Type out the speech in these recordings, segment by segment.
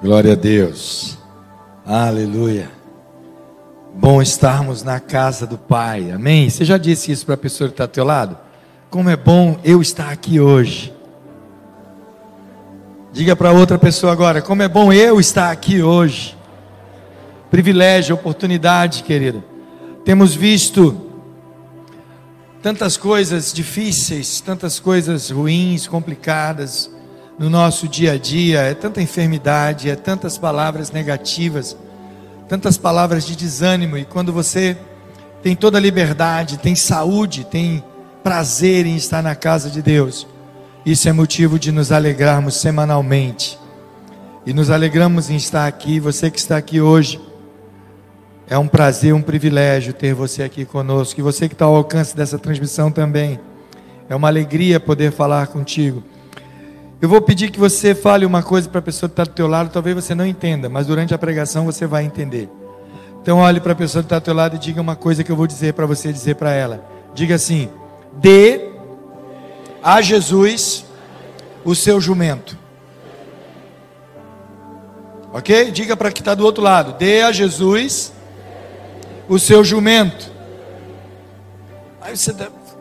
Glória a Deus. Aleluia. Bom estarmos na casa do Pai. Amém. Você já disse isso para a pessoa que está ao teu lado? Como é bom eu estar aqui hoje. Diga para outra pessoa agora, como é bom eu estar aqui hoje. Privilégio, oportunidade, querida. Temos visto tantas coisas difíceis, tantas coisas ruins, complicadas no nosso dia a dia, é tanta enfermidade, é tantas palavras negativas, tantas palavras de desânimo, e quando você tem toda a liberdade, tem saúde, tem prazer em estar na casa de Deus, isso é motivo de nos alegrarmos semanalmente. E nos alegramos em estar aqui, você que está aqui hoje. É um prazer, um privilégio ter você aqui conosco. E você que está ao alcance dessa transmissão também. É uma alegria poder falar contigo. Eu vou pedir que você fale uma coisa para a pessoa que está do teu lado, talvez você não entenda, mas durante a pregação você vai entender. Então olhe para a pessoa que está do teu lado e diga uma coisa que eu vou dizer para você dizer para ela. Diga assim: dê a Jesus o seu jumento. Ok? Diga para que está do outro lado: dê a Jesus o seu jumento. Aí você,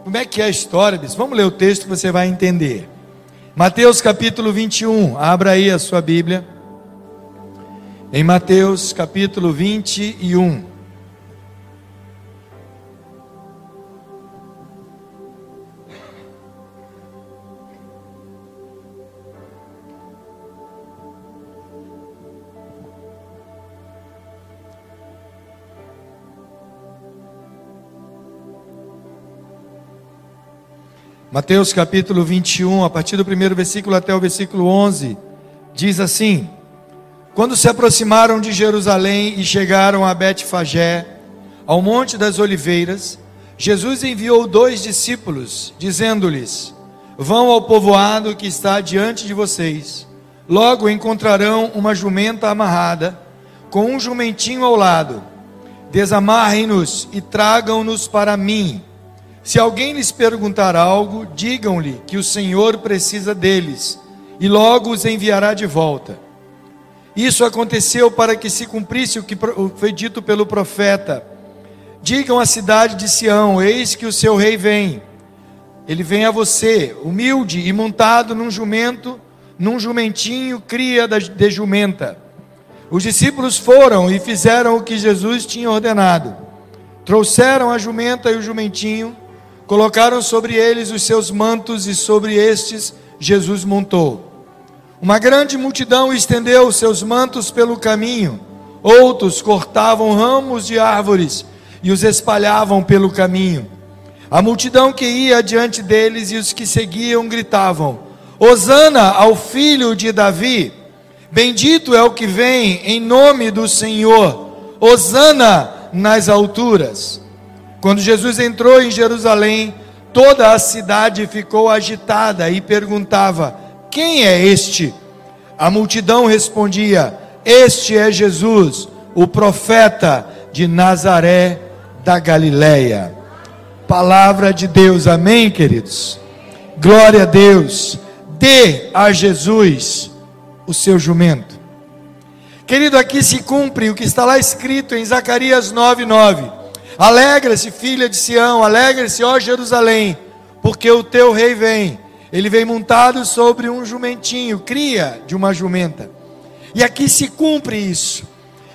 como é que é a história? Bicho? Vamos ler o texto que você vai entender. Mateus capítulo 21, abra aí a sua Bíblia. Em Mateus capítulo 21. Mateus capítulo 21, a partir do primeiro versículo até o versículo 11, diz assim: Quando se aproximaram de Jerusalém e chegaram a Betfagé, ao monte das oliveiras, Jesus enviou dois discípulos, dizendo-lhes: Vão ao povoado que está diante de vocês. Logo encontrarão uma jumenta amarrada, com um jumentinho ao lado. Desamarrem-nos e tragam-nos para mim. Se alguém lhes perguntar algo, digam-lhe que o Senhor precisa deles e logo os enviará de volta. Isso aconteceu para que se cumprisse o que foi dito pelo profeta. Digam à cidade de Sião: Eis que o seu rei vem. Ele vem a você, humilde e montado num jumento, num jumentinho, cria de jumenta. Os discípulos foram e fizeram o que Jesus tinha ordenado. Trouxeram a jumenta e o jumentinho Colocaram sobre eles os seus mantos e sobre estes Jesus montou. Uma grande multidão estendeu os seus mantos pelo caminho. Outros cortavam ramos de árvores e os espalhavam pelo caminho. A multidão que ia diante deles e os que seguiam gritavam: Hosana ao filho de Davi! Bendito é o que vem em nome do Senhor! Hosana nas alturas! Quando Jesus entrou em Jerusalém, toda a cidade ficou agitada e perguntava: Quem é este? A multidão respondia: Este é Jesus, o profeta de Nazaré da Galileia. Palavra de Deus, amém, queridos? Glória a Deus. Dê a Jesus o seu jumento. Querido, aqui se cumpre o que está lá escrito em Zacarias 9:9. Alegra-se, filha de Sião, alegra-se, ó Jerusalém, porque o teu rei vem. Ele vem montado sobre um jumentinho, cria de uma jumenta. E aqui se cumpre isso.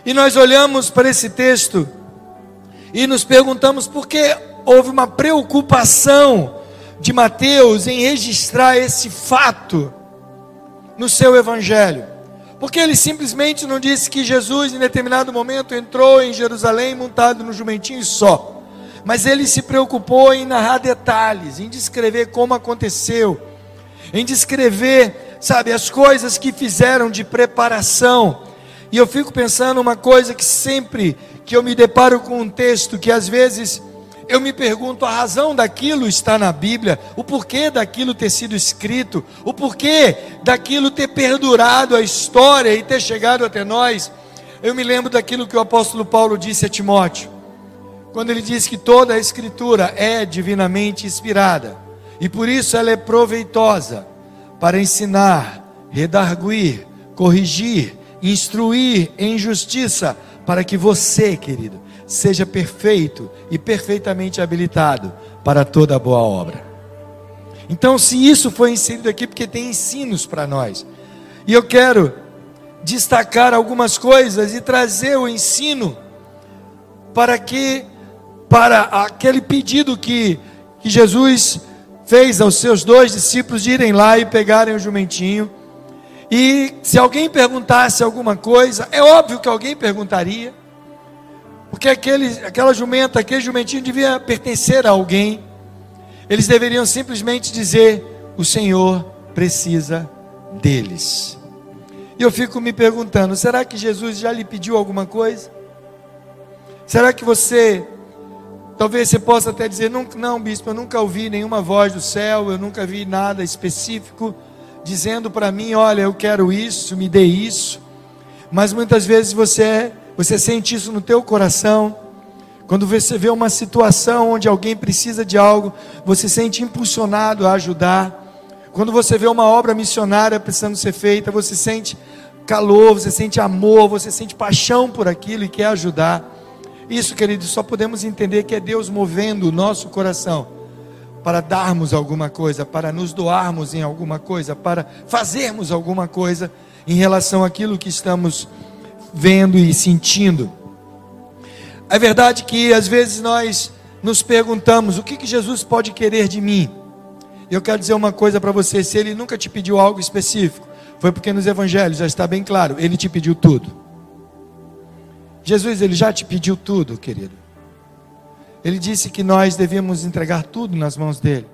E nós olhamos para esse texto e nos perguntamos por que houve uma preocupação de Mateus em registrar esse fato no seu evangelho. Porque ele simplesmente não disse que Jesus, em determinado momento, entrou em Jerusalém montado no jumentinho só. Mas ele se preocupou em narrar detalhes, em descrever como aconteceu, em descrever, sabe, as coisas que fizeram de preparação. E eu fico pensando uma coisa que sempre que eu me deparo com um texto que às vezes eu me pergunto a razão daquilo está na Bíblia, o porquê daquilo ter sido escrito, o porquê daquilo ter perdurado a história e ter chegado até nós. Eu me lembro daquilo que o apóstolo Paulo disse a Timóteo, quando ele disse que toda a escritura é divinamente inspirada e por isso ela é proveitosa para ensinar, redarguir, corrigir, instruir em justiça, para que você, querido, seja perfeito e perfeitamente habilitado para toda boa obra. Então, se isso foi inserido aqui, porque tem ensinos para nós, e eu quero destacar algumas coisas e trazer o ensino para que, para aquele pedido que, que Jesus fez aos seus dois discípulos de irem lá e pegarem o jumentinho. E se alguém perguntasse alguma coisa, é óbvio que alguém perguntaria, porque aquele, aquela jumenta, aquele jumentinho devia pertencer a alguém. Eles deveriam simplesmente dizer: O Senhor precisa deles. E eu fico me perguntando: será que Jesus já lhe pediu alguma coisa? Será que você, talvez você possa até dizer: não, não, bispo, eu nunca ouvi nenhuma voz do céu, eu nunca vi nada específico dizendo para mim: olha, eu quero isso, me dê isso. Mas muitas vezes você, você sente isso no teu coração. Quando você vê uma situação onde alguém precisa de algo, você se sente impulsionado a ajudar. Quando você vê uma obra missionária precisando ser feita, você sente calor, você sente amor, você sente paixão por aquilo e quer ajudar. Isso, queridos, só podemos entender que é Deus movendo o nosso coração para darmos alguma coisa, para nos doarmos em alguma coisa, para fazermos alguma coisa em relação àquilo que estamos vendo e sentindo. É verdade que às vezes nós nos perguntamos: o que, que Jesus pode querer de mim? Eu quero dizer uma coisa para você: se Ele nunca te pediu algo específico, foi porque nos Evangelhos já está bem claro, Ele te pediu tudo. Jesus, Ele já te pediu tudo, querido. Ele disse que nós devíamos entregar tudo nas mãos dele.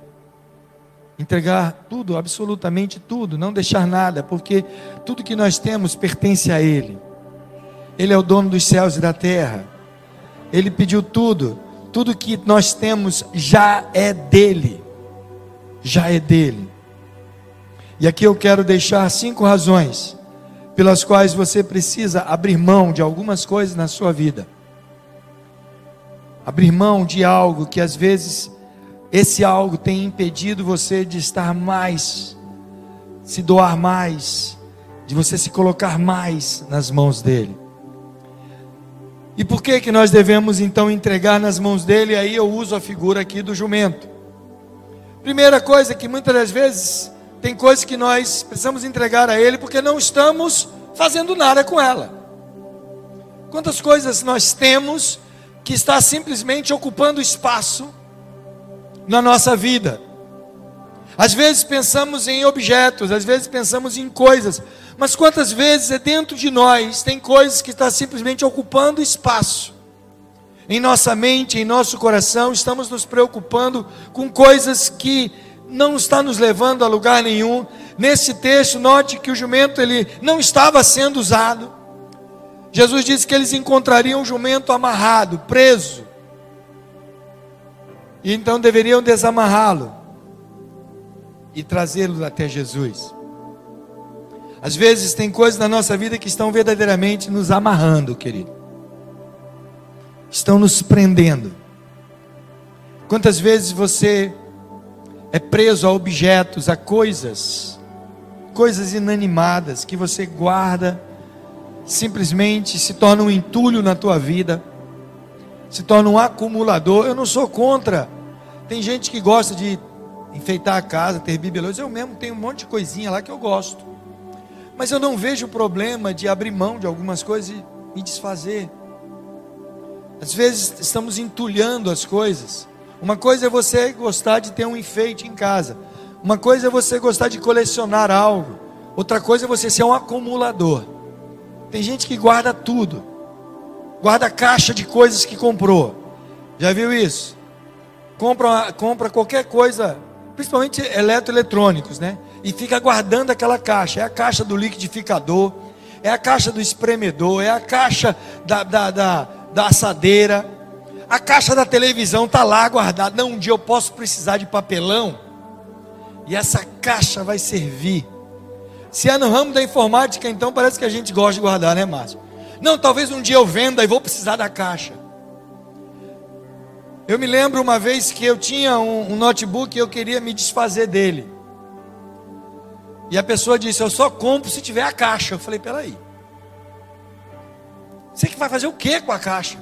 Entregar tudo, absolutamente tudo, não deixar nada, porque tudo que nós temos pertence a Ele. Ele é o dono dos céus e da terra. Ele pediu tudo, tudo que nós temos já é dele. Já é dele. E aqui eu quero deixar cinco razões pelas quais você precisa abrir mão de algumas coisas na sua vida abrir mão de algo que às vezes esse algo tem impedido você de estar mais, se doar mais, de você se colocar mais nas mãos dele. E por que que nós devemos então entregar nas mãos dele? Aí eu uso a figura aqui do jumento. Primeira coisa que muitas das vezes tem coisas que nós precisamos entregar a ele porque não estamos fazendo nada com ela. Quantas coisas nós temos que está simplesmente ocupando espaço na nossa vida. Às vezes pensamos em objetos, às vezes pensamos em coisas, mas quantas vezes é dentro de nós tem coisas que está simplesmente ocupando espaço em nossa mente, em nosso coração, estamos nos preocupando com coisas que não está nos levando a lugar nenhum. Nesse texto, note que o jumento ele não estava sendo usado. Jesus disse que eles encontrariam o jumento amarrado, preso. E então deveriam desamarrá-lo e trazê-lo até Jesus. Às vezes tem coisas na nossa vida que estão verdadeiramente nos amarrando, querido. Estão nos prendendo. Quantas vezes você é preso a objetos, a coisas, coisas inanimadas que você guarda simplesmente se torna um entulho na tua vida, se torna um acumulador. Eu não sou contra. Tem gente que gosta de enfeitar a casa, ter bibelôs. Eu mesmo tenho um monte de coisinha lá que eu gosto. Mas eu não vejo problema de abrir mão de algumas coisas e me desfazer. Às vezes estamos entulhando as coisas. Uma coisa é você gostar de ter um enfeite em casa. Uma coisa é você gostar de colecionar algo. Outra coisa é você ser um acumulador. Tem gente que guarda tudo, guarda caixa de coisas que comprou. Já viu isso? Compra, compra qualquer coisa, principalmente eletroeletrônicos, né? E fica guardando aquela caixa. É a caixa do liquidificador, é a caixa do espremedor, é a caixa da, da, da, da assadeira, a caixa da televisão está lá guardada. Não, um dia eu posso precisar de papelão, e essa caixa vai servir se é no ramo da informática, então parece que a gente gosta de guardar, né, Márcio? Não, talvez um dia eu venda e vou precisar da caixa. Eu me lembro uma vez que eu tinha um, um notebook e eu queria me desfazer dele. E a pessoa disse: Eu só compro se tiver a caixa. Eu falei: Peraí. Você que vai fazer o que com a caixa?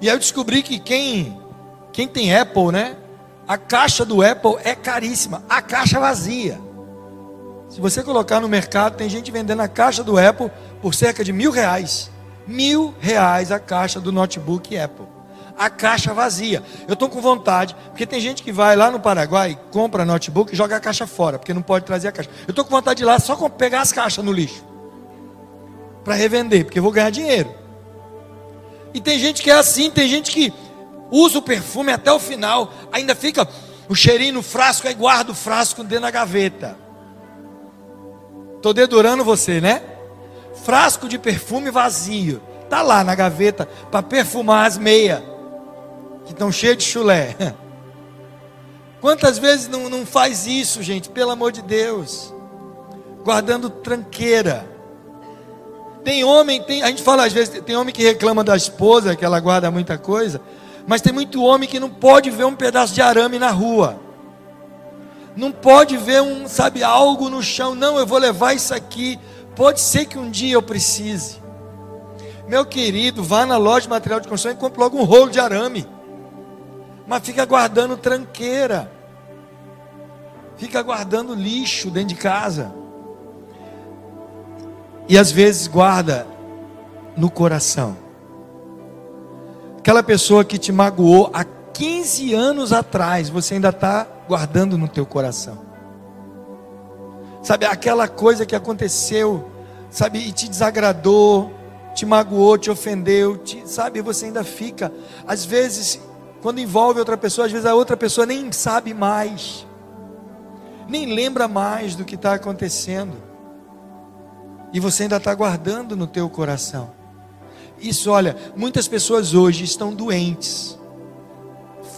E aí eu descobri que quem, quem tem Apple, né? A caixa do Apple é caríssima, a caixa vazia. Se você colocar no mercado, tem gente vendendo a caixa do Apple por cerca de mil reais. Mil reais a caixa do notebook Apple. A caixa vazia. Eu estou com vontade, porque tem gente que vai lá no Paraguai, compra notebook e joga a caixa fora, porque não pode trazer a caixa. Eu estou com vontade de ir lá só pegar as caixas no lixo. Para revender, porque eu vou ganhar dinheiro. E tem gente que é assim, tem gente que usa o perfume até o final, ainda fica o cheirinho no frasco, aí guarda o frasco dentro da gaveta. Estou dedurando você, né? Frasco de perfume vazio. Tá lá na gaveta para perfumar as meias. Que estão cheias de chulé. Quantas vezes não, não faz isso, gente? Pelo amor de Deus. Guardando tranqueira. Tem homem, tem, a gente fala às vezes, tem homem que reclama da esposa, que ela guarda muita coisa, mas tem muito homem que não pode ver um pedaço de arame na rua. Não pode ver um, sabe, algo no chão. Não, eu vou levar isso aqui. Pode ser que um dia eu precise. Meu querido, vá na loja de material de construção e compre logo um rolo de arame. Mas fica guardando tranqueira. Fica guardando lixo dentro de casa. E às vezes guarda no coração. Aquela pessoa que te magoou há 15 anos atrás, você ainda está guardando no teu coração. Sabe, aquela coisa que aconteceu, sabe, e te desagradou, te magoou, te ofendeu, te, sabe, você ainda fica. Às vezes, quando envolve outra pessoa, às vezes a outra pessoa nem sabe mais, nem lembra mais do que está acontecendo e você ainda está guardando no teu coração. Isso, olha, muitas pessoas hoje estão doentes,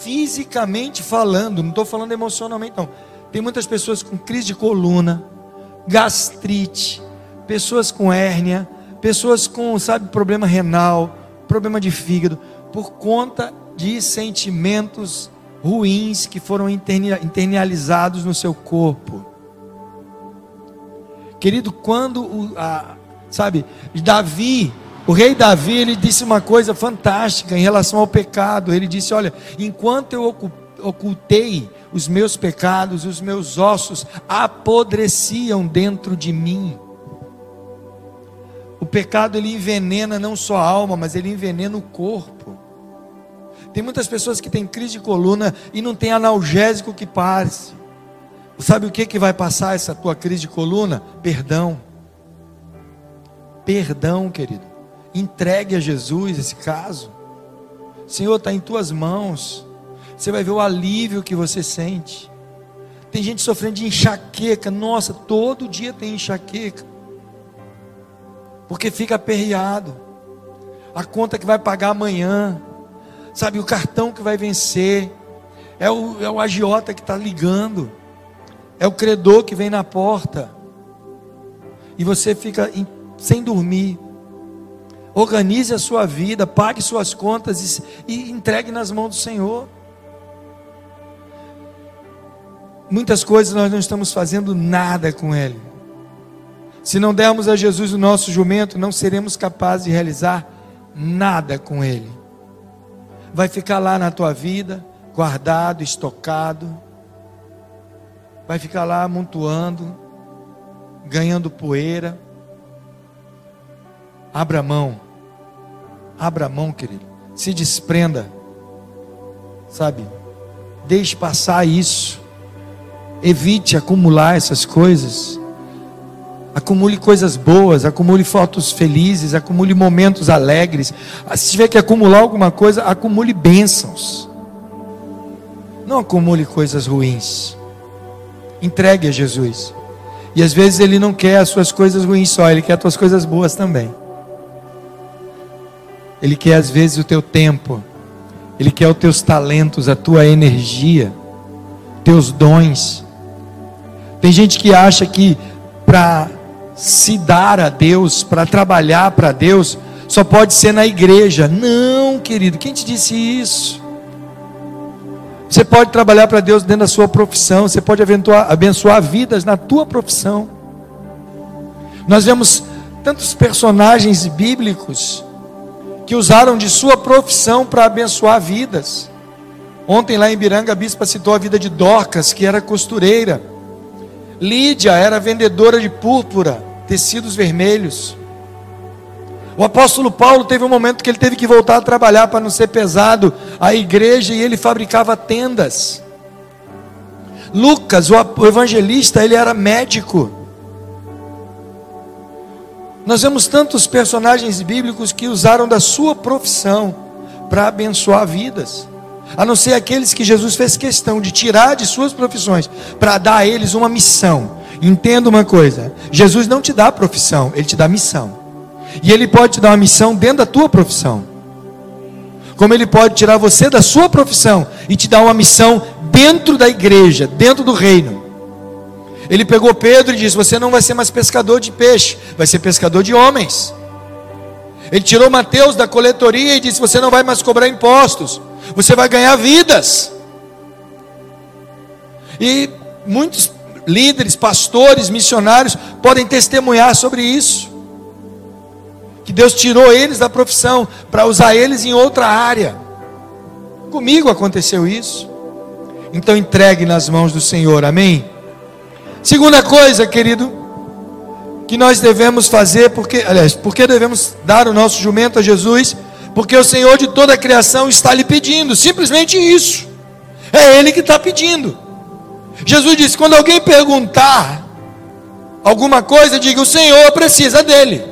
fisicamente falando, não estou falando emocionalmente, não. Tem muitas pessoas com crise de coluna, gastrite, pessoas com hérnia, pessoas com, sabe, problema renal, problema de fígado, por conta de sentimentos ruins que foram internalizados no seu corpo. Querido, quando o, a, sabe, Davi, o rei Davi, ele disse uma coisa fantástica em relação ao pecado. Ele disse: Olha, enquanto eu ocultei os meus pecados, os meus ossos apodreciam dentro de mim. O pecado ele envenena não só a alma, mas ele envenena o corpo. Tem muitas pessoas que têm crise de coluna e não tem analgésico que passe. Sabe o que, que vai passar essa tua crise de coluna? Perdão. Perdão, querido. Entregue a Jesus esse caso. Senhor, está em tuas mãos. Você vai ver o alívio que você sente. Tem gente sofrendo de enxaqueca. Nossa, todo dia tem enxaqueca. Porque fica aperreado. A conta que vai pagar amanhã. Sabe, o cartão que vai vencer. É o, é o agiota que está ligando é o credor que vem na porta, e você fica sem dormir. Organize a sua vida, pague suas contas e, e entregue nas mãos do Senhor. Muitas coisas nós não estamos fazendo nada com Ele. Se não dermos a Jesus o nosso jumento, não seremos capazes de realizar nada com Ele. Vai ficar lá na tua vida, guardado, estocado vai ficar lá amontoando, ganhando poeira. Abra mão, abra mão, querido, se desprenda, sabe? Deixe passar isso, evite acumular essas coisas. Acumule coisas boas, acumule fotos felizes, acumule momentos alegres. Se tiver que acumular alguma coisa, acumule bênçãos. Não acumule coisas ruins. Entregue a Jesus. E às vezes Ele não quer as suas coisas ruins só, Ele quer as tuas coisas boas também. Ele quer às vezes o teu tempo, Ele quer os teus talentos, a tua energia, teus dons. Tem gente que acha que para se dar a Deus, para trabalhar para Deus, só pode ser na igreja. Não, querido, quem te disse isso? Você pode trabalhar para Deus dentro da sua profissão, você pode abençoar, abençoar vidas na tua profissão. Nós vemos tantos personagens bíblicos que usaram de sua profissão para abençoar vidas. Ontem lá em Biranga, a bispa citou a vida de Dorcas, que era costureira. Lídia era vendedora de púrpura, tecidos vermelhos. O apóstolo Paulo teve um momento que ele teve que voltar a trabalhar para não ser pesado a igreja e ele fabricava tendas. Lucas, o evangelista, ele era médico. Nós vemos tantos personagens bíblicos que usaram da sua profissão para abençoar vidas, a não ser aqueles que Jesus fez questão de tirar de suas profissões para dar a eles uma missão. Entenda uma coisa: Jesus não te dá profissão, ele te dá missão. E ele pode te dar uma missão dentro da tua profissão. Como ele pode tirar você da sua profissão e te dar uma missão dentro da igreja, dentro do reino. Ele pegou Pedro e disse: Você não vai ser mais pescador de peixe, vai ser pescador de homens. Ele tirou Mateus da coletoria e disse: Você não vai mais cobrar impostos, você vai ganhar vidas. E muitos líderes, pastores, missionários podem testemunhar sobre isso. Que Deus tirou eles da profissão para usar eles em outra área. Comigo aconteceu isso. Então entregue nas mãos do Senhor, amém? Segunda coisa, querido, que nós devemos fazer, porque, aliás, porque devemos dar o nosso jumento a Jesus, porque o Senhor de toda a criação está lhe pedindo, simplesmente isso. É Ele que está pedindo. Jesus disse: quando alguém perguntar alguma coisa, diga: o Senhor precisa dele.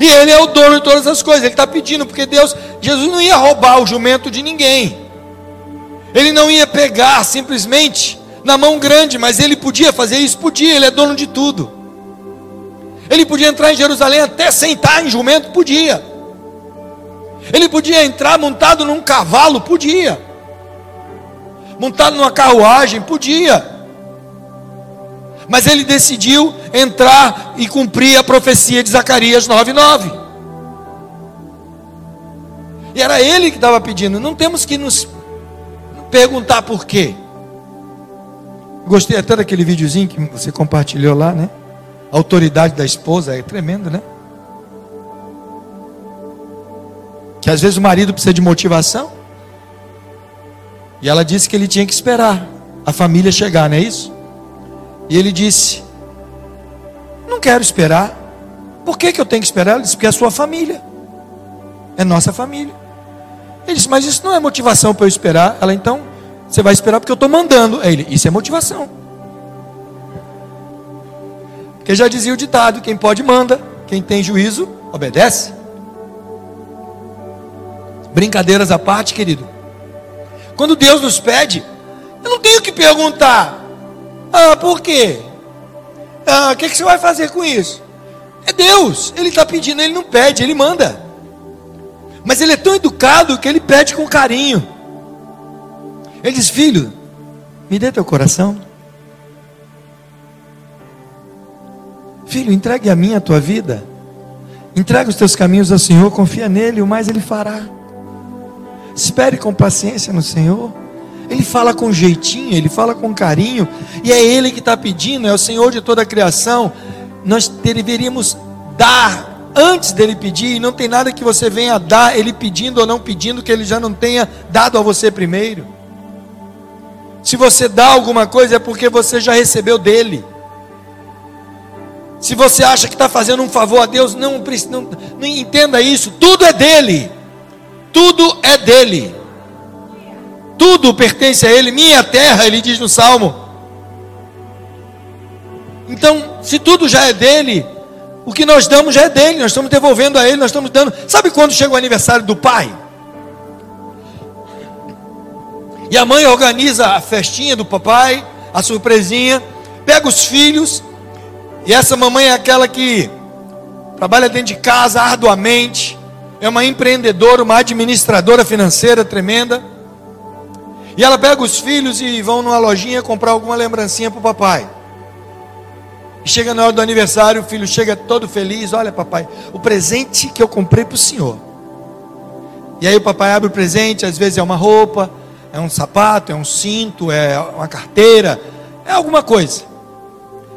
E Ele é o dono de todas as coisas. Ele está pedindo, porque Deus, Jesus não ia roubar o jumento de ninguém. Ele não ia pegar simplesmente na mão grande, mas ele podia fazer isso, podia, ele é dono de tudo. Ele podia entrar em Jerusalém até sentar em jumento, podia. Ele podia entrar montado num cavalo, podia. Montado numa carruagem, podia. Mas ele decidiu entrar e cumprir a profecia de Zacarias 9:9. E era ele que estava pedindo. Não temos que nos perguntar por quê. Gostei até daquele videozinho que você compartilhou lá, né? A autoridade da esposa é tremendo, né? Que às vezes o marido precisa de motivação. E ela disse que ele tinha que esperar a família chegar, não é isso? E ele disse: Não quero esperar. Por que, que eu tenho que esperar? Ele disse: Porque é a sua família. É nossa família. Ele disse: Mas isso não é motivação para eu esperar. Ela então você vai esperar porque eu estou mandando. Aí ele, isso é motivação. Porque já dizia o ditado: quem pode manda, quem tem juízo obedece. Brincadeiras à parte, querido. Quando Deus nos pede, eu não tenho que perguntar: ah, por quê? Ah, o que, que você vai fazer com isso? É Deus, Ele está pedindo, Ele não pede, Ele manda. Mas Ele é tão educado que Ele pede com carinho. Ele diz: Filho, me dê teu coração. Filho, entregue a mim a tua vida. Entrega os teus caminhos ao Senhor, confia nele, o mais ele fará. Espere com paciência no Senhor. Ele fala com jeitinho, ele fala com carinho, e é Ele que está pedindo, é o Senhor de toda a criação. Nós deveríamos dar antes dele pedir, e não tem nada que você venha dar, ele pedindo ou não pedindo, que ele já não tenha dado a você primeiro. Se você dá alguma coisa é porque você já recebeu dele. Se você acha que está fazendo um favor a Deus, não, não, não entenda isso. Tudo é dele. Tudo é dele. Tudo pertence a ele. Minha terra, ele diz no Salmo. Então, se tudo já é dele, o que nós damos já é dele. Nós estamos devolvendo a ele, nós estamos dando. Sabe quando chega o aniversário do pai? E a mãe organiza a festinha do papai, a surpresinha, pega os filhos, e essa mamãe é aquela que trabalha dentro de casa arduamente, é uma empreendedora, uma administradora financeira tremenda. E ela pega os filhos e vão numa lojinha comprar alguma lembrancinha para o papai. E chega na hora do aniversário, o filho chega todo feliz: Olha, papai, o presente que eu comprei para o senhor. E aí o papai abre o presente, às vezes é uma roupa, é um sapato, é um cinto, é uma carteira, é alguma coisa.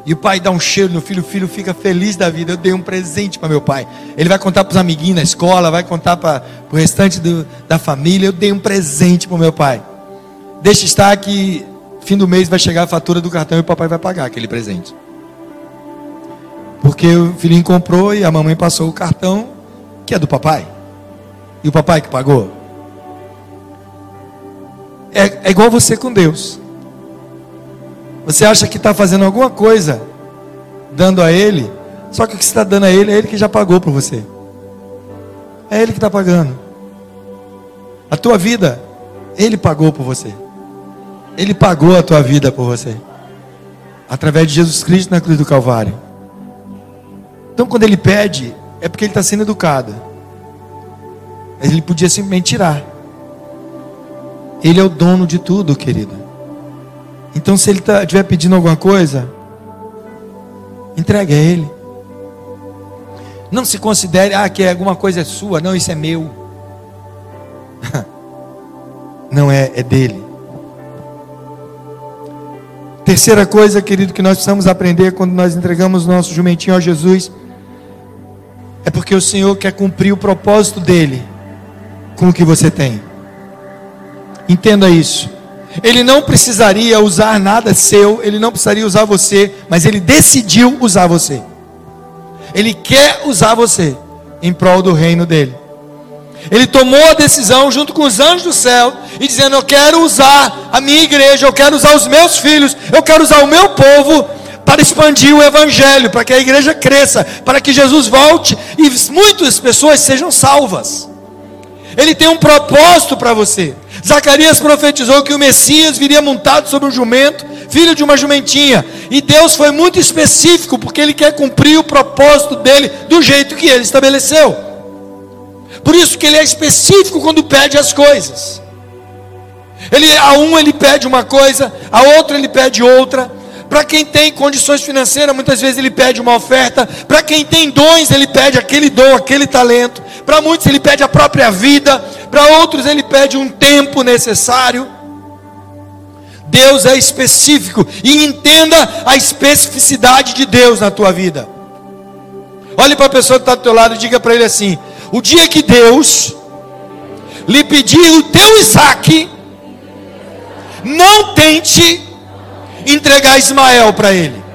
E o pai dá um cheiro no filho, o filho fica feliz da vida. Eu dei um presente para meu pai. Ele vai contar para os amiguinhos na escola, vai contar para o restante do, da família. Eu dei um presente para meu pai. Deixa estar que fim do mês vai chegar a fatura do cartão e o papai vai pagar aquele presente. Porque o filhinho comprou e a mamãe passou o cartão que é do papai. E o papai que pagou. É, é igual você com Deus. Você acha que está fazendo alguma coisa, dando a Ele, só que o que você está dando a Ele é Ele que já pagou por você. É Ele que está pagando. A tua vida, Ele pagou por você. Ele pagou a tua vida por você. Através de Jesus Cristo na cruz do Calvário. Então, quando Ele pede, é porque Ele está sendo educado. Ele podia simplesmente tirar. Ele é o dono de tudo, querido. Então, se ele tá, estiver pedindo alguma coisa, entregue a ele. Não se considere, ah, que alguma coisa é sua. Não, isso é meu. Não é, é dele. Terceira coisa, querido, que nós precisamos aprender quando nós entregamos nosso jumentinho a Jesus, é porque o Senhor quer cumprir o propósito dele com o que você tem. Entenda isso. Ele não precisaria usar nada seu, ele não precisaria usar você, mas ele decidiu usar você. Ele quer usar você em prol do reino dele. Ele tomou a decisão junto com os anjos do céu e dizendo: Eu quero usar a minha igreja, eu quero usar os meus filhos, eu quero usar o meu povo para expandir o evangelho, para que a igreja cresça, para que Jesus volte e muitas pessoas sejam salvas. Ele tem um propósito para você. Zacarias profetizou que o Messias viria montado sobre um jumento, filho de uma jumentinha. E Deus foi muito específico, porque Ele quer cumprir o propósito dele do jeito que Ele estabeleceu. Por isso que Ele é específico quando pede as coisas. Ele, a um ele pede uma coisa, a outro ele pede outra. Para quem tem condições financeiras, muitas vezes ele pede uma oferta. Para quem tem dons, ele pede aquele dom, aquele talento. Para muitos, ele pede a própria vida. Para outros, ele pede um tempo necessário. Deus é específico. E entenda a especificidade de Deus na tua vida. Olhe para a pessoa que está do teu lado e diga para ele assim: O dia que Deus lhe pedir o teu Isaac, não tente entregar Ismael para ele.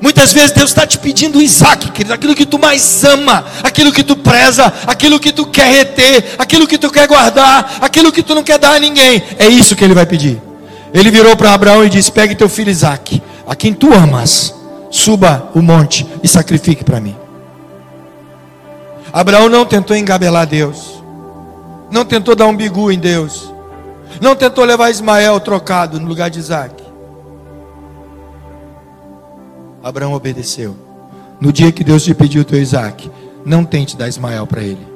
Muitas vezes Deus está te pedindo Isaac, querido, aquilo que tu mais ama, aquilo que tu preza, aquilo que tu quer reter, aquilo que tu quer guardar, aquilo que tu não quer dar a ninguém. É isso que ele vai pedir. Ele virou para Abraão e disse: Pegue teu filho Isaac, a quem tu amas, suba o monte e sacrifique para mim. Abraão não tentou engabelar Deus, não tentou dar um bigu em Deus, não tentou levar Ismael trocado no lugar de Isaac. Abraão obedeceu. No dia que Deus te pediu o teu Isaac, não tente dar Ismael para ele.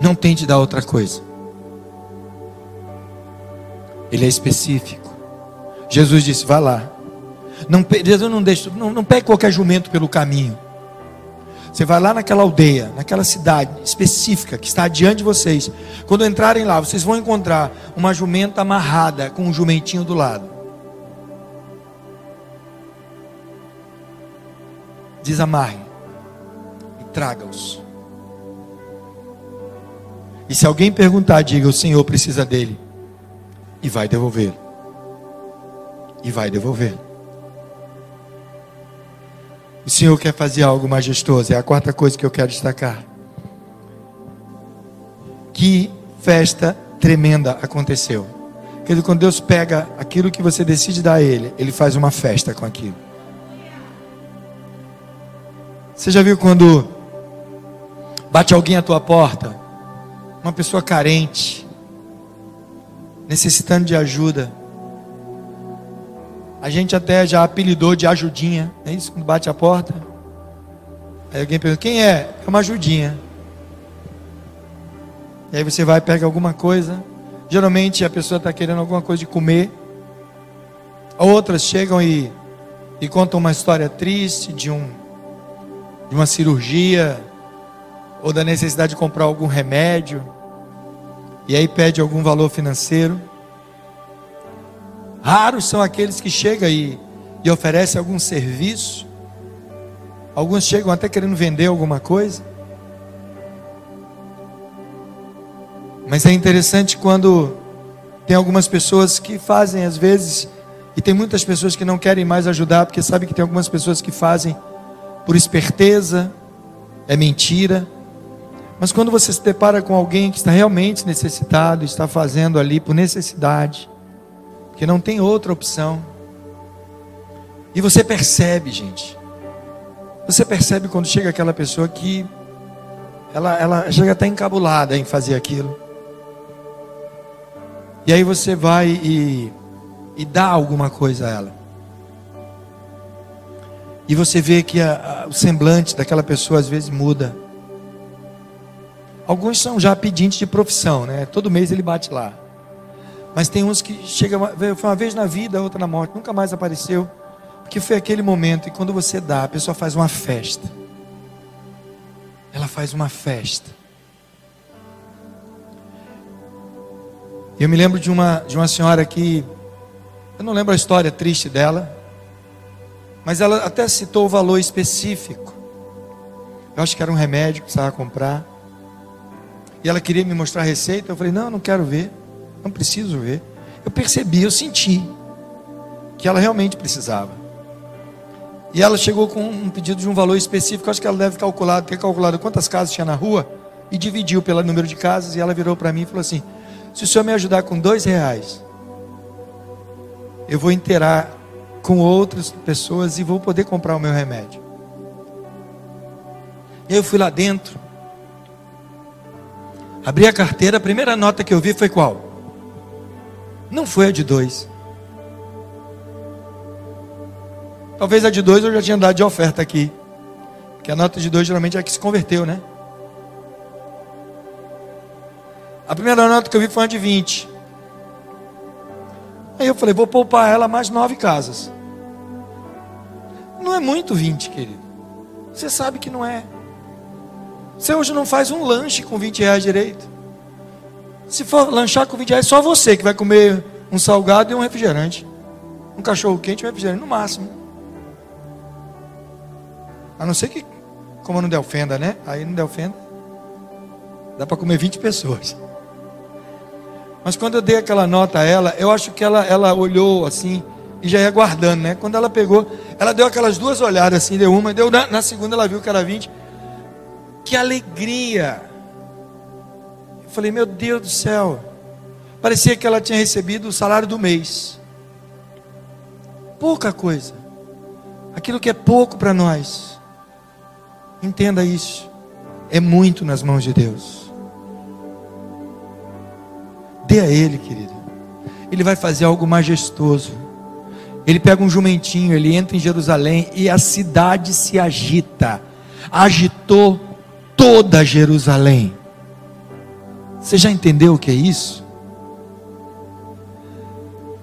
Não tente dar outra coisa. Ele é específico. Jesus disse: vá lá. Não, Jesus não deixa, não, não pegue qualquer jumento pelo caminho. Você vai lá naquela aldeia, naquela cidade específica que está diante de vocês. Quando entrarem lá, vocês vão encontrar uma jumenta amarrada com um jumentinho do lado. Desamarre e traga-os. E se alguém perguntar, diga: O Senhor precisa dele. E vai devolver. E vai devolver. O Senhor quer fazer algo majestoso. É a quarta coisa que eu quero destacar. Que festa tremenda aconteceu. Querido, quando Deus pega aquilo que você decide dar a Ele, Ele faz uma festa com aquilo. Você já viu quando bate alguém à tua porta? Uma pessoa carente, necessitando de ajuda. A gente até já apelidou de ajudinha, é isso? Quando bate a porta. Aí alguém pergunta: quem é? É uma ajudinha. E aí você vai pega alguma coisa. Geralmente a pessoa está querendo alguma coisa de comer. Outras chegam e, e contam uma história triste de, um, de uma cirurgia ou da necessidade de comprar algum remédio. E aí pede algum valor financeiro. Raros são aqueles que chegam e, e oferecem algum serviço. Alguns chegam até querendo vender alguma coisa. Mas é interessante quando tem algumas pessoas que fazem às vezes, e tem muitas pessoas que não querem mais ajudar, porque sabe que tem algumas pessoas que fazem por esperteza, é mentira. Mas quando você se depara com alguém que está realmente necessitado, está fazendo ali por necessidade, que não tem outra opção, e você percebe, gente, você percebe quando chega aquela pessoa que ela, ela chega até encabulada em fazer aquilo. E aí você vai e, e dá alguma coisa a ela. E você vê que a, a, o semblante daquela pessoa às vezes muda. Alguns são já pedintes de profissão, né? Todo mês ele bate lá. Mas tem uns que chega, foi uma vez na vida, outra na morte, nunca mais apareceu. Porque foi aquele momento e quando você dá, a pessoa faz uma festa. Ela faz uma festa. Eu me lembro de uma, de uma senhora que, eu não lembro a história triste dela, mas ela até citou o valor específico. Eu acho que era um remédio que precisava comprar. E ela queria me mostrar a receita. Eu falei: Não, não quero ver. Não preciso ver. Eu percebi, eu senti que ela realmente precisava. E ela chegou com um pedido de um valor específico. Acho que ela deve calcular, ter calculado quantas casas tinha na rua e dividiu pelo número de casas. E ela virou para mim e falou assim: se o senhor me ajudar com dois reais, eu vou inteirar com outras pessoas e vou poder comprar o meu remédio. Eu fui lá dentro, abri a carteira, a primeira nota que eu vi foi qual? Não foi a de dois. Talvez a de dois eu já tinha dado de oferta aqui. Porque a nota de dois geralmente é a que se converteu, né? A primeira nota que eu vi foi uma de 20. Aí eu falei, vou poupar ela mais nove casas. Não é muito 20, querido. Você sabe que não é. Você hoje não faz um lanche com 20 reais direito. Se for lanchar com 20 reais, só você que vai comer um salgado e um refrigerante. Um cachorro quente e um refrigerante, no máximo. A não ser que, como não der ofenda, né? Aí não der ofenda. Dá para comer 20 pessoas. Mas quando eu dei aquela nota a ela, eu acho que ela, ela olhou assim e já ia guardando, né? Quando ela pegou, ela deu aquelas duas olhadas assim, deu uma, deu na, na segunda ela viu que era 20. Que alegria! Falei, meu Deus do céu. Parecia que ela tinha recebido o salário do mês. Pouca coisa. Aquilo que é pouco para nós. Entenda isso. É muito nas mãos de Deus. Dê a Ele, querido. Ele vai fazer algo majestoso. Ele pega um jumentinho, ele entra em Jerusalém e a cidade se agita. Agitou toda Jerusalém. Você já entendeu o que é isso?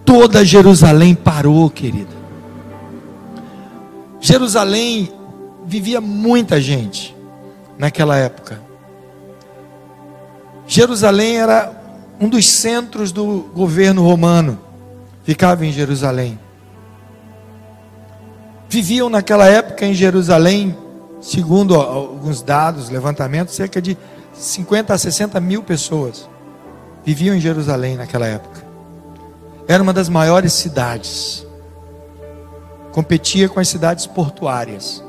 Toda Jerusalém parou, querido. Jerusalém vivia muita gente naquela época. Jerusalém era um dos centros do governo romano ficava em Jerusalém. Viviam naquela época em Jerusalém, segundo alguns dados, levantamentos, cerca de 50 a 60 mil pessoas viviam em Jerusalém naquela época. Era uma das maiores cidades. Competia com as cidades portuárias.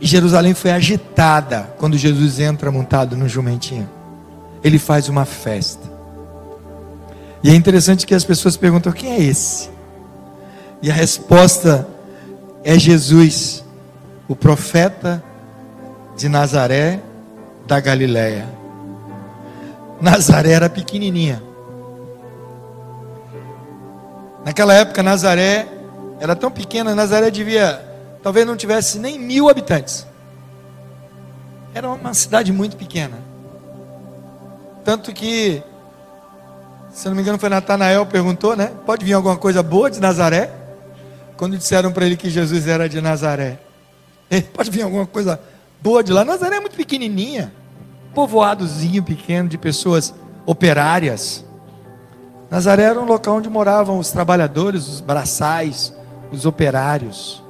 E Jerusalém foi agitada quando Jesus entra montado no jumentinho. Ele faz uma festa. E é interessante que as pessoas perguntam: quem é esse? E a resposta é Jesus, o profeta de Nazaré da Galileia. Nazaré era pequenininha. Naquela época, Nazaré era tão pequena, Nazaré devia talvez não tivesse nem mil habitantes. Era uma cidade muito pequena. Tanto que, se não me engano, foi Natanael perguntou, né? Pode vir alguma coisa boa de Nazaré? Quando disseram para ele que Jesus era de Nazaré. Pode vir alguma coisa boa de lá? Nazaré é muito pequenininha. Povoadozinho pequeno de pessoas operárias. Nazaré era um local onde moravam os trabalhadores, os braçais, os operários,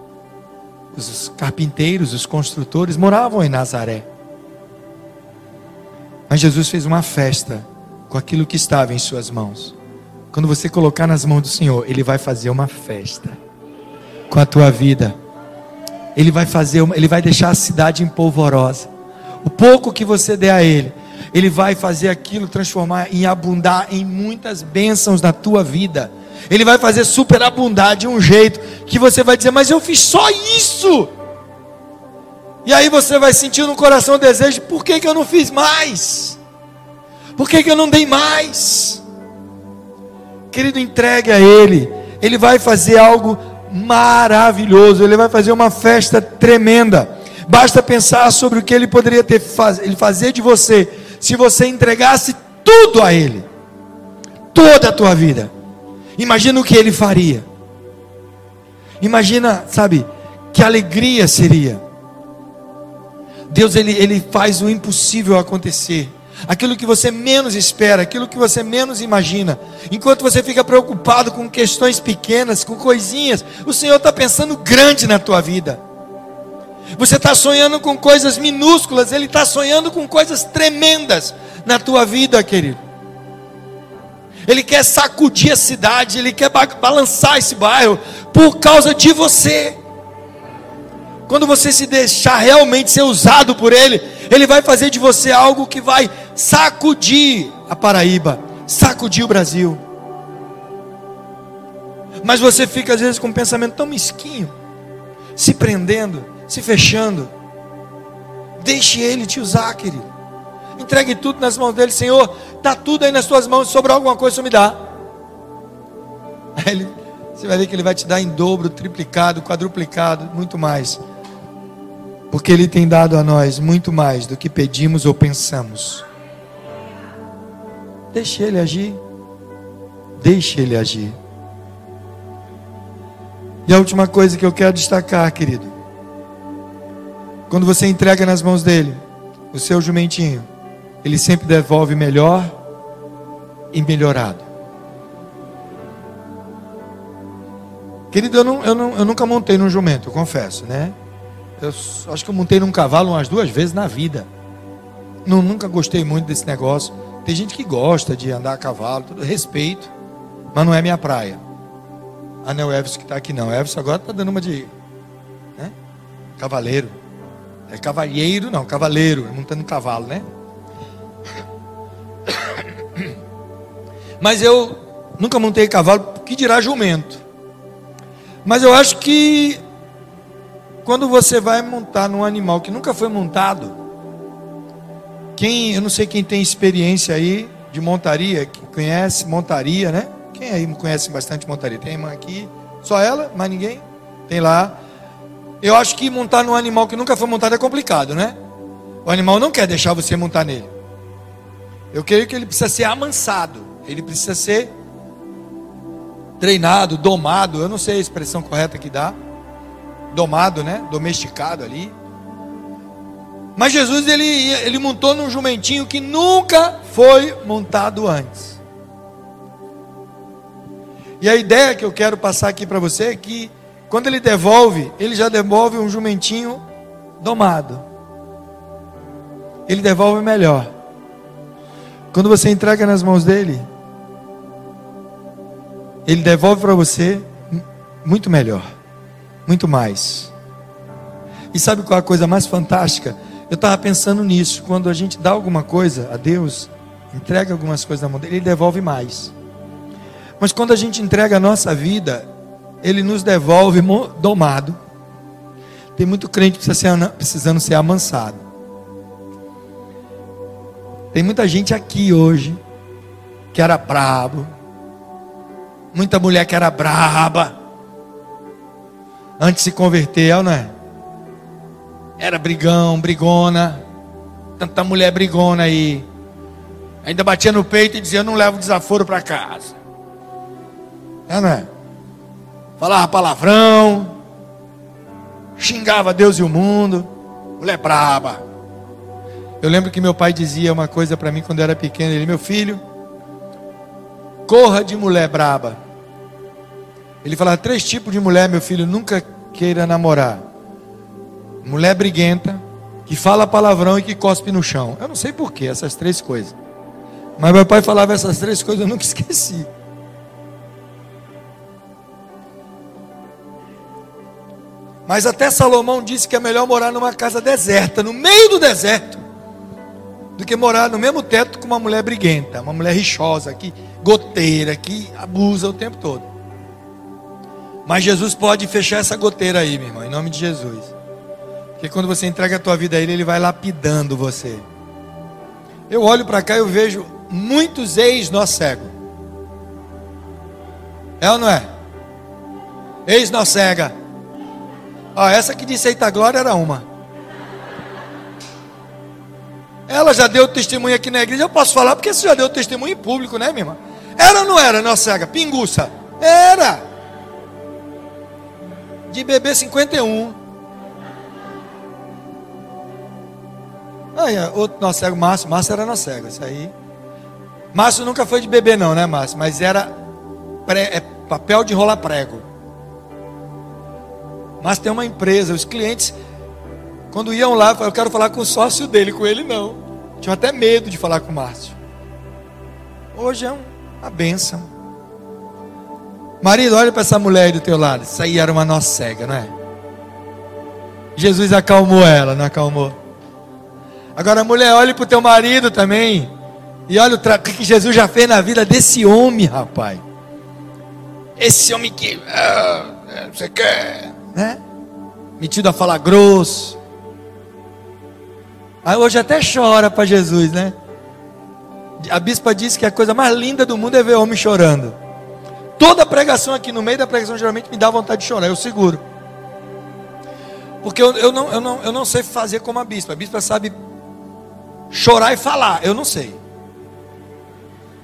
os carpinteiros, os construtores moravam em Nazaré. Mas Jesus fez uma festa com aquilo que estava em suas mãos. Quando você colocar nas mãos do Senhor, Ele vai fazer uma festa com a tua vida. Ele vai fazer, uma, Ele vai deixar a cidade empolvorosa. O pouco que você der a Ele, Ele vai fazer aquilo transformar em abundar em muitas bênçãos na tua vida. Ele vai fazer superabundar de um jeito que você vai dizer, mas eu fiz só isso. E aí você vai sentir no coração o desejo: por que, que eu não fiz mais? Por que, que eu não dei mais? Querido, entregue a Ele. Ele vai fazer algo maravilhoso. Ele vai fazer uma festa tremenda. Basta pensar sobre o que Ele poderia ter ele fazer de você se você entregasse tudo a Ele, toda a tua vida. Imagina o que Ele faria. Imagina, sabe, que alegria seria. Deus ele, ele faz o impossível acontecer. Aquilo que você menos espera, aquilo que você menos imagina. Enquanto você fica preocupado com questões pequenas, com coisinhas, o Senhor está pensando grande na tua vida. Você está sonhando com coisas minúsculas, Ele está sonhando com coisas tremendas na tua vida, querido. Ele quer sacudir a cidade, Ele quer balançar esse bairro por causa de você. Quando você se deixar realmente ser usado por Ele, Ele vai fazer de você algo que vai sacudir a Paraíba, sacudir o Brasil. Mas você fica às vezes com um pensamento tão mesquinho, se prendendo, se fechando. Deixe Ele te usar, querido. Entregue tudo nas mãos dele, Senhor. Está tudo aí nas tuas mãos. Se sobrar alguma coisa, me dá. Aí ele, você vai ver que Ele vai te dar em dobro, triplicado, quadruplicado, muito mais porque Ele tem dado a nós muito mais do que pedimos ou pensamos. Deixe Ele agir. Deixe Ele agir. E a última coisa que eu quero destacar, querido, quando você entrega nas mãos dele o seu jumentinho, ele sempre devolve melhor e melhorado. Querido, eu, não, eu, não, eu nunca montei num jumento, eu confesso, né? Eu acho que eu montei num cavalo umas duas vezes na vida. Não, nunca gostei muito desse negócio. Tem gente que gosta de andar a cavalo, tudo respeito, mas não é minha praia. Ah, não o Everson que está aqui, não. O Everson agora está dando uma de né? cavaleiro. É cavalheiro, não, cavaleiro, montando um cavalo, né? Mas eu nunca montei cavalo, que dirá jumento. Mas eu acho que quando você vai montar num animal que nunca foi montado, quem, eu não sei quem tem experiência aí de montaria, que conhece montaria, né? Quem aí conhece bastante montaria? Tem irmã aqui? Só ela? Mais ninguém? Tem lá. Eu acho que montar num animal que nunca foi montado é complicado, né? O animal não quer deixar você montar nele. Eu creio que ele precisa ser amansado. Ele precisa ser treinado, domado. Eu não sei a expressão correta que dá domado, né? Domesticado ali. Mas Jesus ele, ele montou num jumentinho que nunca foi montado antes. E a ideia que eu quero passar aqui para você é que quando ele devolve, ele já devolve um jumentinho domado. Ele devolve melhor. Quando você entrega nas mãos dele, ele devolve para você muito melhor muito mais. E sabe qual é a coisa mais fantástica? Eu estava pensando nisso. Quando a gente dá alguma coisa a Deus, entrega algumas coisas na mão dele, ele devolve mais. Mas quando a gente entrega a nossa vida, ele nos devolve domado. Tem muito crente precisando ser amansado. Tem muita gente aqui hoje que era brabo. Muita mulher que era braba antes de se converter, é não é? Era brigão, brigona, tanta mulher brigona aí. Ainda batia no peito e dizia: Eu não levo desaforo para casa. É, não é? Falava palavrão, xingava Deus e o mundo, mulher braba. Eu lembro que meu pai dizia uma coisa para mim quando eu era pequeno: Ele, meu filho, corra de mulher braba. Ele fala três tipos de mulher, meu filho, nunca queira namorar. Mulher briguenta, que fala palavrão e que cospe no chão. Eu não sei porquê, essas três coisas. Mas meu pai falava essas três coisas, eu nunca esqueci. Mas até Salomão disse que é melhor morar numa casa deserta, no meio do deserto, do que morar no mesmo teto com uma mulher briguenta, uma mulher rixosa, que goteira, que abusa o tempo todo. Mas Jesus pode fechar essa goteira aí, meu irmão, em nome de Jesus. Porque quando você entrega a tua vida a Ele, Ele vai lapidando você. Eu olho para cá e eu vejo muitos ex-nó cego. É ou não é? Ex-nó cega. Ó, essa que disse eita glória era uma. Ela já deu testemunho aqui na igreja. Eu posso falar porque você já deu testemunho em público, né, minha irmã? Era ou não era, nossa cega? Pinguça. Era. De bebê 51. Aí, outro nosso cego, Márcio. Márcio era nosso cego. Isso aí. Márcio nunca foi de bebê, não, né, Márcio? Mas era pré, é papel de enrolar prego. Mas tem uma empresa, os clientes, quando iam lá, eu quero falar com o sócio dele, com ele não. Tinha até medo de falar com o Márcio. Hoje é uma benção. Marido, olha para essa mulher aí do teu lado. Isso aí era uma nossa cega, não é? Jesus acalmou ela, não acalmou? Agora, mulher, olhe para o teu marido também. E olha o que Jesus já fez na vida desse homem, rapaz. Esse homem que. Ah, você quer né? Metido a falar grosso. Aí hoje até chora para Jesus, né? A bispa disse que a coisa mais linda do mundo é ver homem chorando. Toda pregação aqui no meio da pregação geralmente me dá vontade de chorar, eu seguro. Porque eu, eu, não, eu, não, eu não sei fazer como a bispa. A bispa sabe chorar e falar, eu não sei.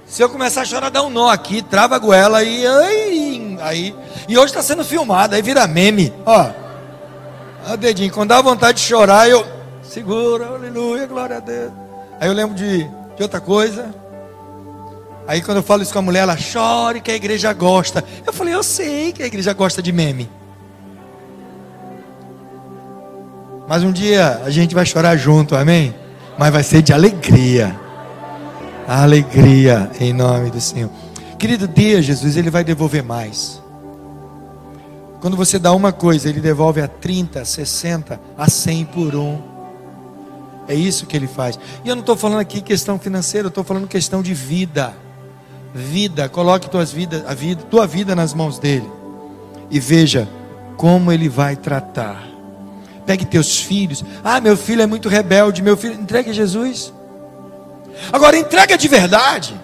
Se eu começar a chorar, dá um nó aqui, trava a goela e aí, aí. E hoje está sendo filmado, aí vira meme. Ó, o dedinho. Quando dá vontade de chorar, eu segura, aleluia, glória a Deus. Aí eu lembro de, de outra coisa. Aí quando eu falo isso com a mulher, ela chora que a igreja gosta. Eu falei, eu sei que a igreja gosta de meme. Mas um dia a gente vai chorar junto, amém? Mas vai ser de alegria. Alegria em nome do Senhor. Querido, dê a Jesus, Ele vai devolver mais. Quando você dá uma coisa, Ele devolve a 30, a 60, a 100 por um. É isso que Ele faz. E eu não estou falando aqui questão financeira, eu estou falando questão de vida. Vida, coloque tuas vida, a vida, tua vida nas mãos dele. E veja como Ele vai tratar. Pegue teus filhos. Ah, meu filho é muito rebelde. Meu filho, entregue a Jesus. Agora entrega de verdade.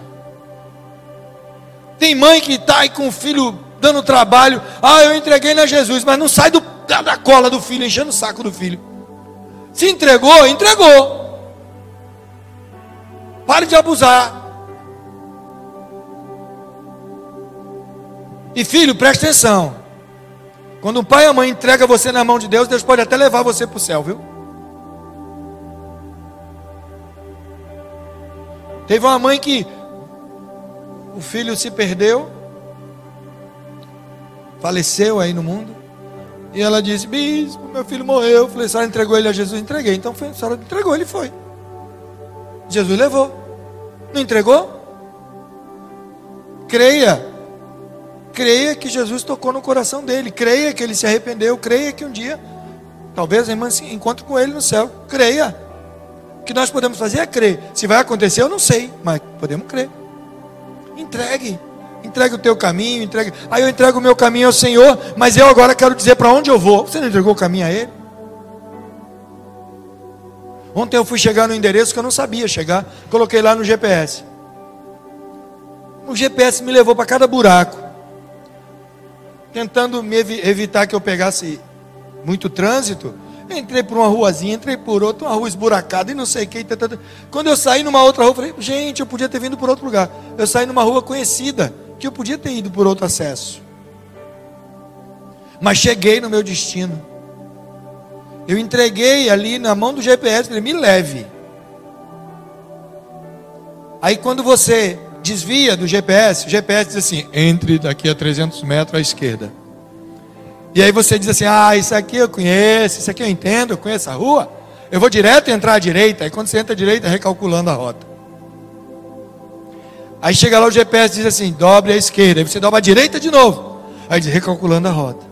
Tem mãe que está aí com o filho dando trabalho. Ah, eu entreguei na Jesus, mas não sai do, da, da cola do filho, enchendo o saco do filho. Se entregou, entregou. Pare de abusar. E filho, preste atenção. Quando o pai e a mãe entregam você na mão de Deus, Deus pode até levar você para o céu, viu? Teve uma mãe que o filho se perdeu, faleceu aí no mundo. E ela disse: Bispo, meu filho morreu. Eu falei: A senhora entregou ele a Jesus? Entreguei. Então a senhora entregou, ele foi. Jesus levou. Não entregou? Creia. Creia que Jesus tocou no coração dele. Creia que ele se arrependeu. Creia que um dia, talvez a irmã se encontre com ele no céu. Creia. O que nós podemos fazer é crer. Se vai acontecer, eu não sei, mas podemos crer. Entregue. Entregue o teu caminho, entregue. Aí eu entrego o meu caminho ao Senhor, mas eu agora quero dizer para onde eu vou. Você não entregou o caminho a Ele? Ontem eu fui chegar no endereço que eu não sabia chegar, coloquei lá no GPS. O GPS me levou para cada buraco, tentando me evitar que eu pegasse muito trânsito. Entrei por uma ruazinha, entrei por outra, uma rua esburacada e não sei o que. Quando eu saí numa outra rua, eu falei, gente, eu podia ter vindo por outro lugar. Eu saí numa rua conhecida, que eu podia ter ido por outro acesso. Mas cheguei no meu destino. Eu entreguei ali na mão do GPS, ele me leve. Aí quando você desvia do GPS, o GPS diz assim: entre daqui a 300 metros à esquerda. E aí você diz assim: ah, isso aqui eu conheço, isso aqui eu entendo, eu conheço a rua. Eu vou direto entrar à direita. Aí quando você entra à direita, recalculando a rota. Aí chega lá o GPS diz assim: dobre à esquerda. Aí você dobra à direita de novo. Aí diz: recalculando a rota.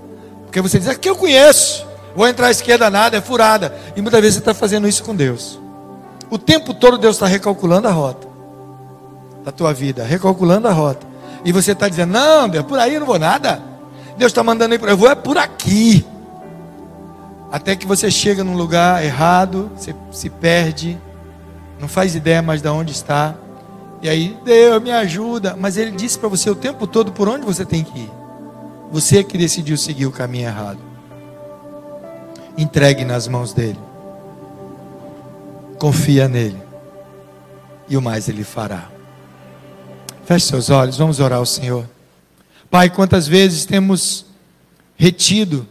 Porque você diz: aqui eu conheço. Vou entrar à esquerda nada, é furada. E muitas vezes você está fazendo isso com Deus. O tempo todo Deus está recalculando a rota da tua vida, recalculando a rota. E você está dizendo: não, Deus, por aí eu não vou nada. Deus está mandando ir para eu vou é por aqui. Até que você chega num lugar errado, você se perde, não faz ideia mais de onde está. E aí, Deus me ajuda. Mas Ele disse para você o tempo todo por onde você tem que ir. Você que decidiu seguir o caminho errado. Entregue nas mãos dele. Confia nele. E o mais ele fará. Feche seus olhos, vamos orar ao Senhor. Pai, quantas vezes temos retido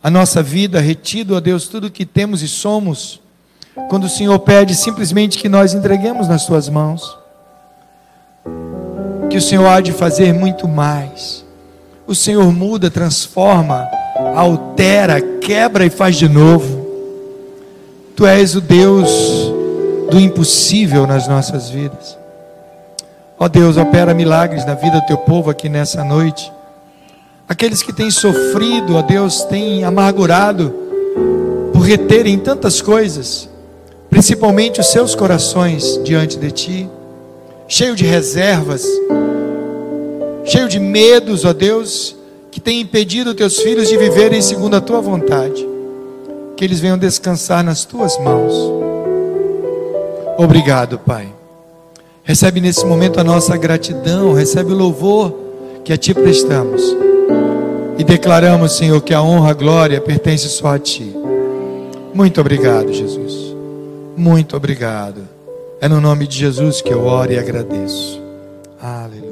a nossa vida, retido, ó Deus, tudo que temos e somos, quando o Senhor pede simplesmente que nós entreguemos nas Suas mãos, que o Senhor há de fazer muito mais. O Senhor muda, transforma, altera, quebra e faz de novo. Tu és o Deus do impossível nas nossas vidas. Ó Deus, opera milagres na vida do teu povo aqui nessa noite. Aqueles que têm sofrido, ó Deus, têm amargurado por reterem tantas coisas, principalmente os seus corações diante de ti, cheio de reservas, cheio de medos, ó Deus, que tem impedido teus filhos de viverem segundo a tua vontade. Que eles venham descansar nas tuas mãos. Obrigado, Pai. Recebe nesse momento a nossa gratidão, recebe o louvor que a Ti prestamos. E declaramos, Senhor, que a honra, a glória pertence só a Ti. Muito obrigado, Jesus. Muito obrigado. É no nome de Jesus que eu oro e agradeço. Aleluia.